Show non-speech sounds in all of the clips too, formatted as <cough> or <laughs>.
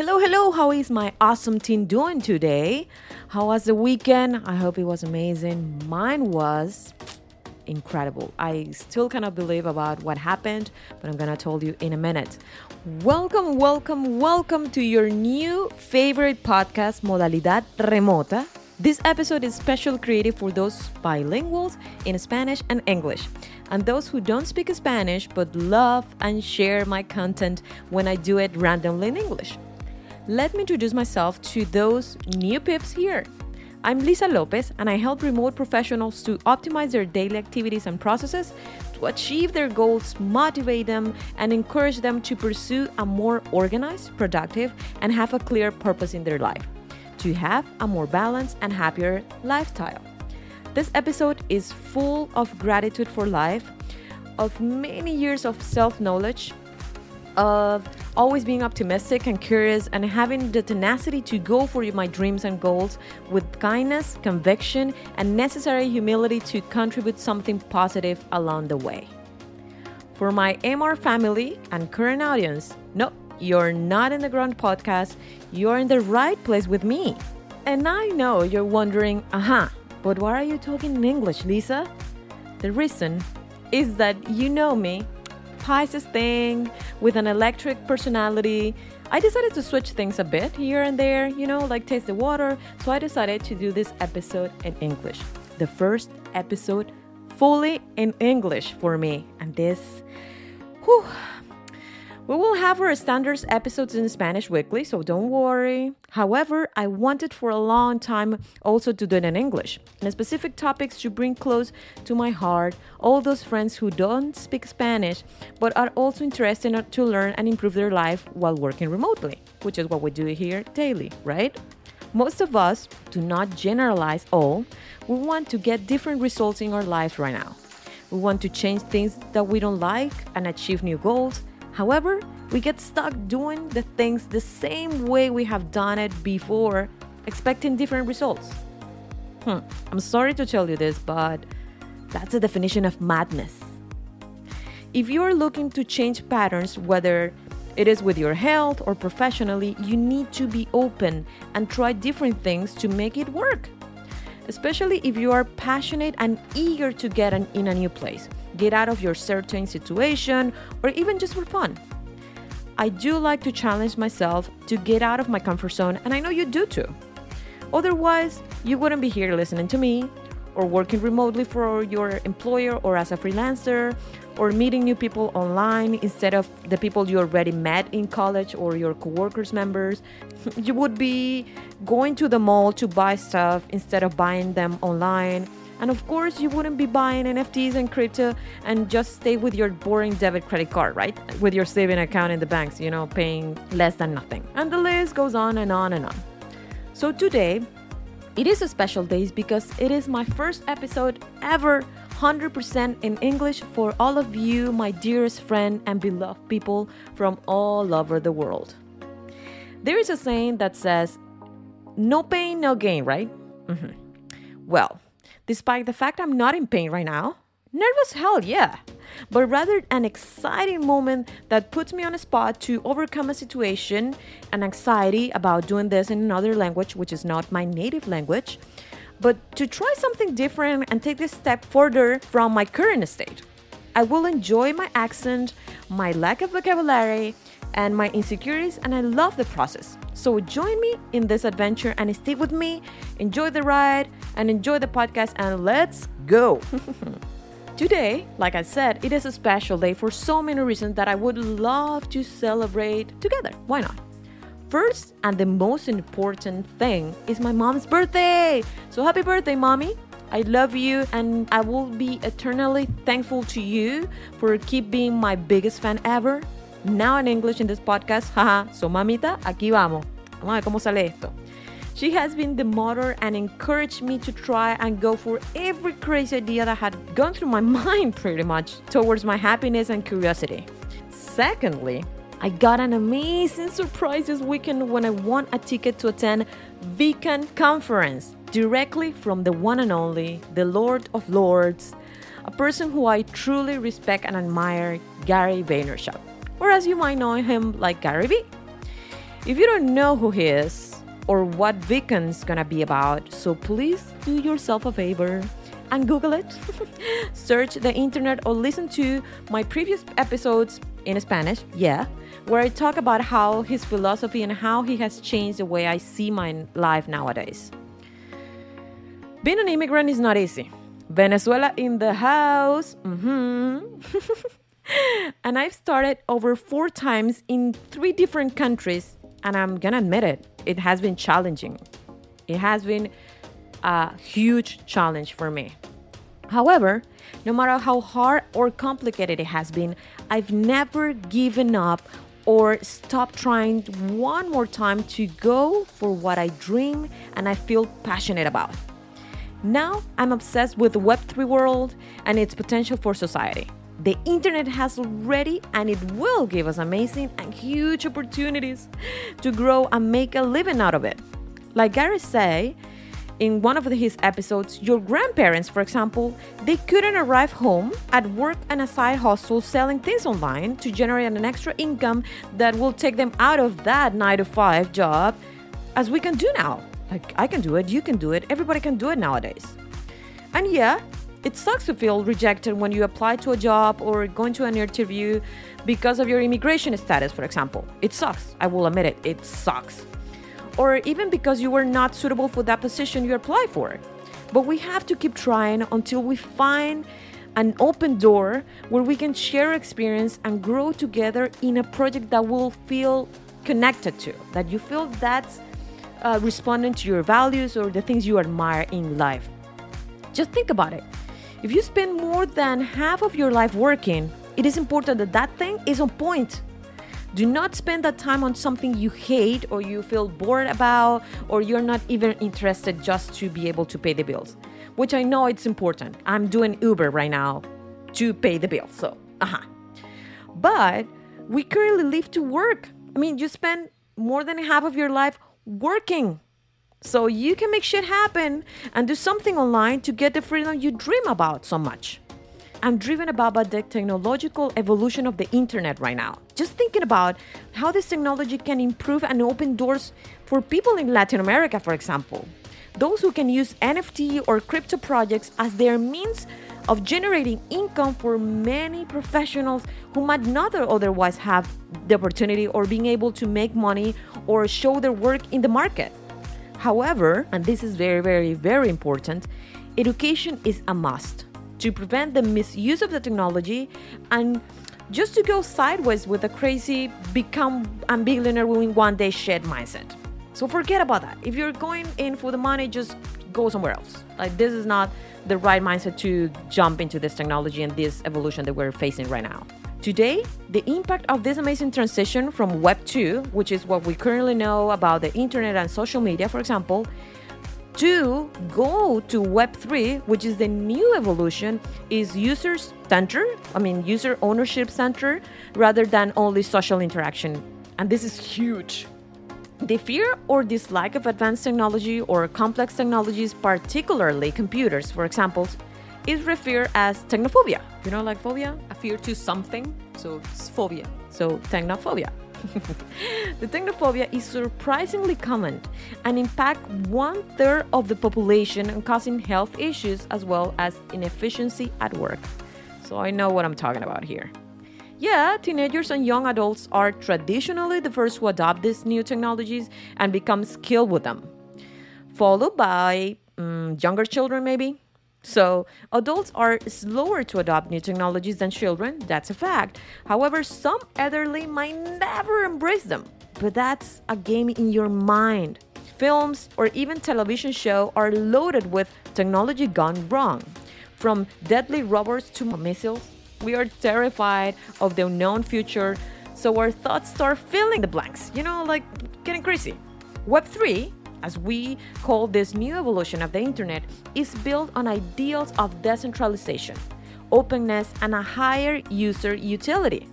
Hello, hello. How is my awesome team doing today? How was the weekend? I hope it was amazing. Mine was incredible. I still cannot believe about what happened, but I'm gonna tell you in a minute. Welcome, welcome, welcome to your new favorite podcast, Modalidad Remota. This episode is special created for those bilinguals in Spanish and English, and those who don't speak Spanish but love and share my content when I do it randomly in English. Let me introduce myself to those new pips here. I'm Lisa Lopez, and I help remote professionals to optimize their daily activities and processes to achieve their goals, motivate them, and encourage them to pursue a more organized, productive, and have a clear purpose in their life to have a more balanced and happier lifestyle. This episode is full of gratitude for life, of many years of self knowledge, of always being optimistic and curious, and having the tenacity to go for my dreams and goals with kindness, conviction, and necessary humility to contribute something positive along the way. For my MR family and current audience, no, you're not in the Ground podcast, you're in the right place with me. And I know you're wondering, aha, uh-huh, but why are you talking in English, Lisa? The reason is that you know me, Thing, with an electric personality. I decided to switch things a bit here and there, you know, like taste the water. So I decided to do this episode in English. The first episode fully in English for me. And this, whew, we will have our standards episodes in Spanish weekly, so don't worry. However, I wanted for a long time also to do it in English, and specific topics to bring close to my heart all those friends who don't speak Spanish but are also interested to learn and improve their life while working remotely, which is what we do here daily, right? Most of us do not generalize all. We want to get different results in our lives right now. We want to change things that we don't like and achieve new goals However, we get stuck doing the things the same way we have done it before, expecting different results. Hmm, I'm sorry to tell you this, but that's a definition of madness. If you are looking to change patterns, whether it is with your health or professionally, you need to be open and try different things to make it work. Especially if you are passionate and eager to get an, in a new place get out of your certain situation, or even just for fun. I do like to challenge myself to get out of my comfort zone, and I know you do too. Otherwise, you wouldn't be here listening to me, or working remotely for your employer, or as a freelancer, or meeting new people online instead of the people you already met in college or your coworkers members. <laughs> You would be going to the mall to buy stuff instead of buying them online and of course, you wouldn't be buying NFTs and crypto and just stay with your boring debit credit card, right? With your saving account in the banks, you know, paying less than nothing. And the list goes on and on and on. So today, it is a special day because it is my first episode ever 100% in English for all of you, my dearest friend and beloved people from all over the world. There is a saying that says, no pain, no gain, right? Mm-hmm. Well, despite the fact I'm not in pain right now. Nervous hell, yeah. But rather an exciting moment that puts me on a spot to overcome a situation, an anxiety about doing this in another language, which is not my native language, but to try something different and take this step further from my current state. I will enjoy my accent, my lack of vocabulary, and my insecurities, and I love the process. So join me in this adventure and stay with me, enjoy the ride, and enjoy the podcast, and let's go! <laughs> Today, like I said, it is a special day for so many reasons that I would love to celebrate together. Why not? First, and the most important thing is my mom's birthday! So happy birthday, mommy! I love you and I will be eternally thankful to you for keep being my biggest fan ever now in English in this podcast. <laughs> Haha, so mamita, aquí vamos. Vamos a ver cómo sale esto. She has been the motor and encouraged me to try and go for every crazy idea that had gone through my <laughs> mind pretty much towards my happiness and curiosity. Secondly, I got an amazing surprise this weekend when I won a ticket to attend VeeCon conference directly from the one and only, the Lord of Lords, a person who I truly respect and admire, Gary Vaynerchuk or as you might know him like Gary Vee. If you don't know who he is or what VeeCon's gonna be about, so please do yourself a favor and Google it. <laughs> Search the internet or listen to my previous episodes in Spanish, yeah, where I talk about how his philosophy and how he has changed the way I see my life nowadays. Being an immigrant is not easy. Venezuela in the house. Mm-hmm. <laughs> and I've started over four times in three different countries, and I'm gonna admit it, it has been challenging. It has been a huge challenge for me. However, no matter how hard or complicated it has been, I've never given up or stopped trying one more time to go for what I dream and I feel passionate about. Now I'm obsessed with the Web3 world and its potential for society. The internet has already and it will give us amazing and huge opportunities to grow and make a living out of it. Like Gary say in one of his episodes, your grandparents, for example, they couldn't arrive home at work and a side hustle selling things online to generate an extra income that will take them out of that 9 to 5 job as we can do now. Like, I can do it, you can do it, everybody can do it nowadays. And yeah, it sucks to feel rejected when you apply to a job or going to an interview because of your immigration status, for example. It sucks. I will admit it, it sucks. Or even because you were not suitable for that position you apply for. But we have to keep trying until we find an open door where we can share experience and grow together in a project that will feel connected to, that you feel that's uh, responding to your values or the things you admire in life. Just think about it. If you spend more than half of your life working, it is important that that thing is on point. Do not spend that time on something you hate or you feel bored about or you're not even interested just to be able to pay the bills, which I know it's important. I'm doing Uber right now to pay the bills, so, uh-huh. But we currently live to work. I mean, you spend more than half of your life working. So you can make shit happen and do something online to get the freedom you dream about so much. I'm driven about by the technological evolution of the internet right now. Just thinking about how this technology can improve and open doors for people in Latin America, for example. Those who can use NFT or crypto projects as their means of generating income for many professionals who might not otherwise have the opportunity or being able to make money or show their work in the market. However, and this is very, very, very important, education is a must to prevent the misuse of the technology and just to go sideways with a crazy become a billionaire in one day shit mindset. So forget about that. If you're going in for the money, just go somewhere else. Like this is not the right mindset to jump into this technology and this evolution that we're facing right now. Today, the impact of this amazing transition from Web 2, which is what we currently know about the internet and social media, for example, to go to Web 3, which is the new evolution, is user center, I mean, user ownership center, rather than only social interaction. And this is huge. The fear or dislike of advanced technology or complex technologies, particularly computers, for example, is referred as technophobia. You know, like phobia? A fear to something. So it's phobia. So technophobia. The technophobia is surprisingly common and impact one third of the population and causing health issues as well as inefficiency at work. So I know what I'm talking about here. Yeah, teenagers and young adults are traditionally the first to adopt these new technologies and become skilled with them, followed by um, younger children, maybe. So, adults are slower to adopt new technologies than children, that's a fact. However, some elderly might never embrace them, but that's a game in your mind. Films or even television shows are loaded with technology gone wrong, from deadly robots to missiles we are terrified of the unknown future, so our thoughts start filling the blanks, you know, like getting crazy. Web3, as we call this new evolution of the internet, is built on ideals of decentralization, openness, and a higher user utility,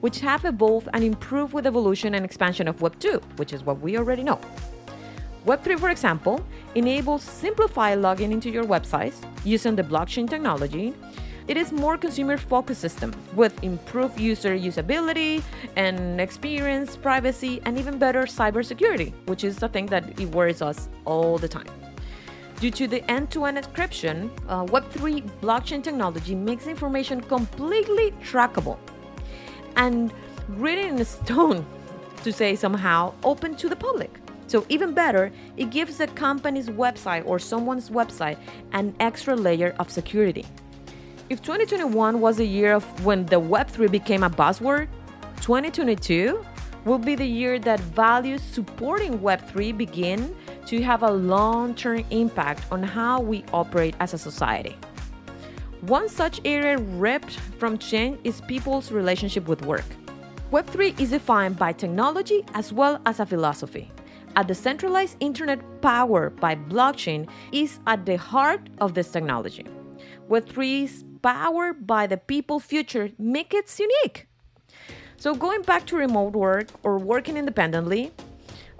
which have evolved and improved with evolution and expansion of Web2, which is what we already know. Web3, for example, enables simplified login into your websites using the blockchain technology it is more consumer focused system with improved user usability and experience, privacy, and even better cybersecurity, which is the thing that it worries us all the time. Due to the end-to-end encryption, uh, Web3 blockchain technology makes information completely trackable and written in stone, to say somehow, open to the public. So, even better, it gives a company's website or someone's website an extra layer of security. If 2021 was a year of when the Web3 became a buzzword, 2022 will be the year that values supporting Web3 begin to have a long term impact on how we operate as a society. One such area ripped from change is people's relationship with work. Web3 is defined by technology as well as a philosophy. A decentralized internet powered by blockchain is at the heart of this technology. Web3 is powered by the people future make it unique. So going back to remote work or working independently,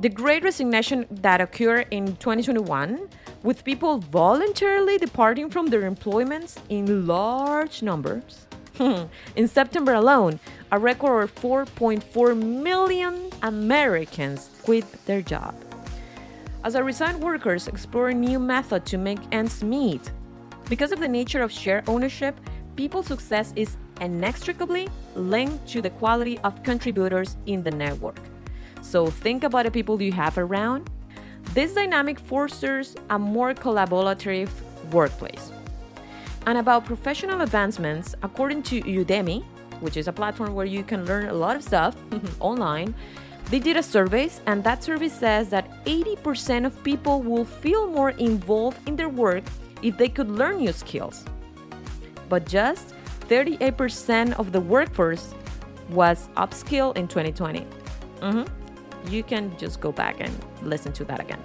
the great resignation that occurred in 2021 with people voluntarily departing from their employments in large numbers. Hmm. in September alone, a record of 4.4 million Americans quit their job. As a resigned workers explore new method to make ends meet, because of the nature of share ownership, people's success is inextricably linked to the quality of contributors in the network. So think about the people you have around. This dynamic fosters a more collaborative workplace. And about professional advancements, according to Udemy, which is a platform where you can learn a lot of stuff <laughs> online, they did a survey, and that survey says that 80% of people will feel more involved in their work if they could learn new skills. But just 38% of the workforce was upskilled in 2020. Mm-hmm. You can just go back and listen to that again.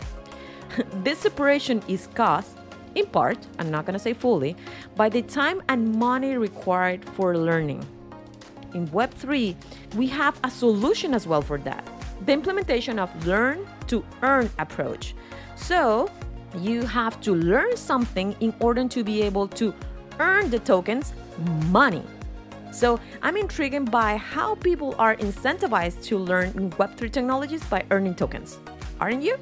<laughs> this separation is caused, in part, I'm not to say fully, by the time and money required for learning. In Web3, we have a solution as well for that the implementation of learn to earn approach. So, you have to learn something in order to be able to earn the tokens money. So, I'm intrigued by how people are incentivized to learn Web3 technologies by earning tokens. Aren't you?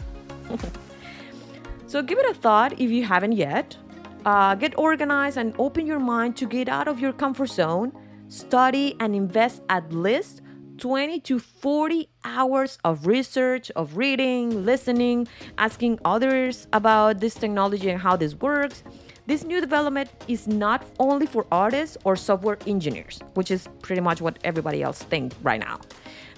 <laughs> so, give it a thought if you haven't yet. Uh, get organized and open your mind to get out of your comfort zone, study, and invest at least 20 to 40 hours of research, of reading, listening, asking others about this technology and how this works. This new development is not only for artists or software engineers, which is pretty much what everybody else thinks right now.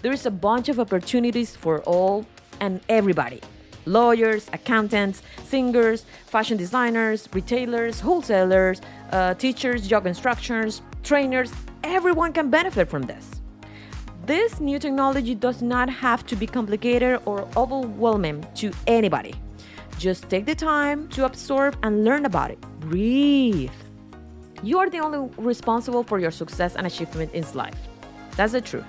There is a bunch of opportunities for all and everybody lawyers, accountants, singers, fashion designers, retailers, wholesalers, uh, teachers, yoga instructors, trainers. Everyone can benefit from this. This new technology does not have to be complicated or overwhelming to anybody. Just take the time to absorb and learn about it. Breathe. You are the only responsible for your success and achievement in life. That's the truth.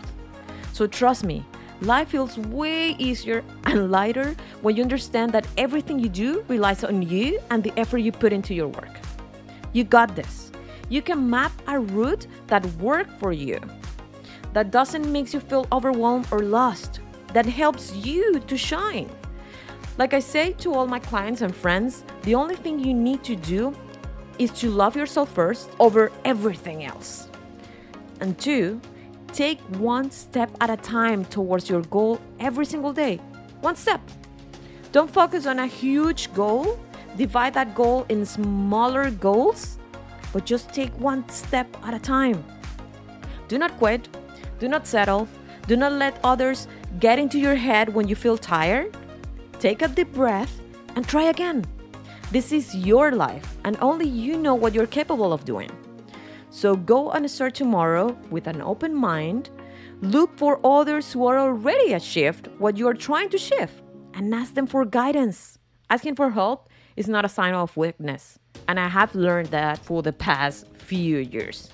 So trust me, life feels way easier and lighter when you understand that everything you do relies on you and the effort you put into your work. You got this. You can map a route that works for you that doesn't make you feel overwhelmed or lost, that helps you to shine. Like I say to all my clients and friends, the only thing you need to do is to love yourself first over everything else. And two, take one step at a time towards your goal every single day. One step. Don't focus on a huge goal, divide that goal in smaller goals, but just take one step at a time. Do not quit, do not settle. Do not let others get into your head when you feel tired. Take a deep breath and try again. This is your life, and only you know what you're capable of doing. So go and start tomorrow with an open mind. Look for others who are already achieved what you are trying to shift and ask them for guidance. Asking for help is not a sign of weakness, and I have learned that for the past few years.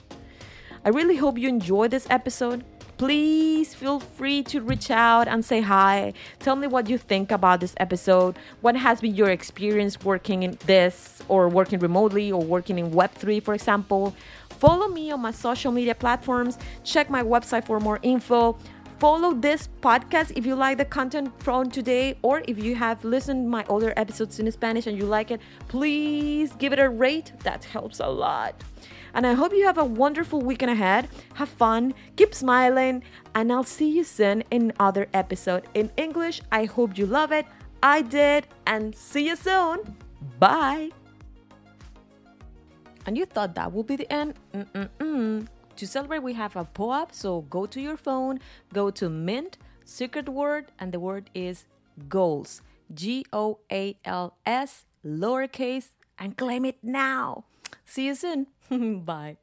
I really hope you enjoyed this episode please feel free to reach out and say hi. Tell me what you think about this episode. What has been your experience working in this or working remotely or working in Web3, for example? Follow me on my social media platforms. Check my website for more info follow this podcast if you like the content from today or if you have listened my other episodes in spanish and you like it please give it a rate that helps a lot and i hope you have a wonderful weekend ahead have fun keep smiling and i'll see you soon in other episode in english i hope you love it i did and see you soon bye and you thought that would be the end Mm-mm-mm. To celebrate, we have a POAP. So go to your phone, go to Mint, secret word, and the word is goals. G O A L S, lowercase, and claim it now. See you soon. <laughs> Bye.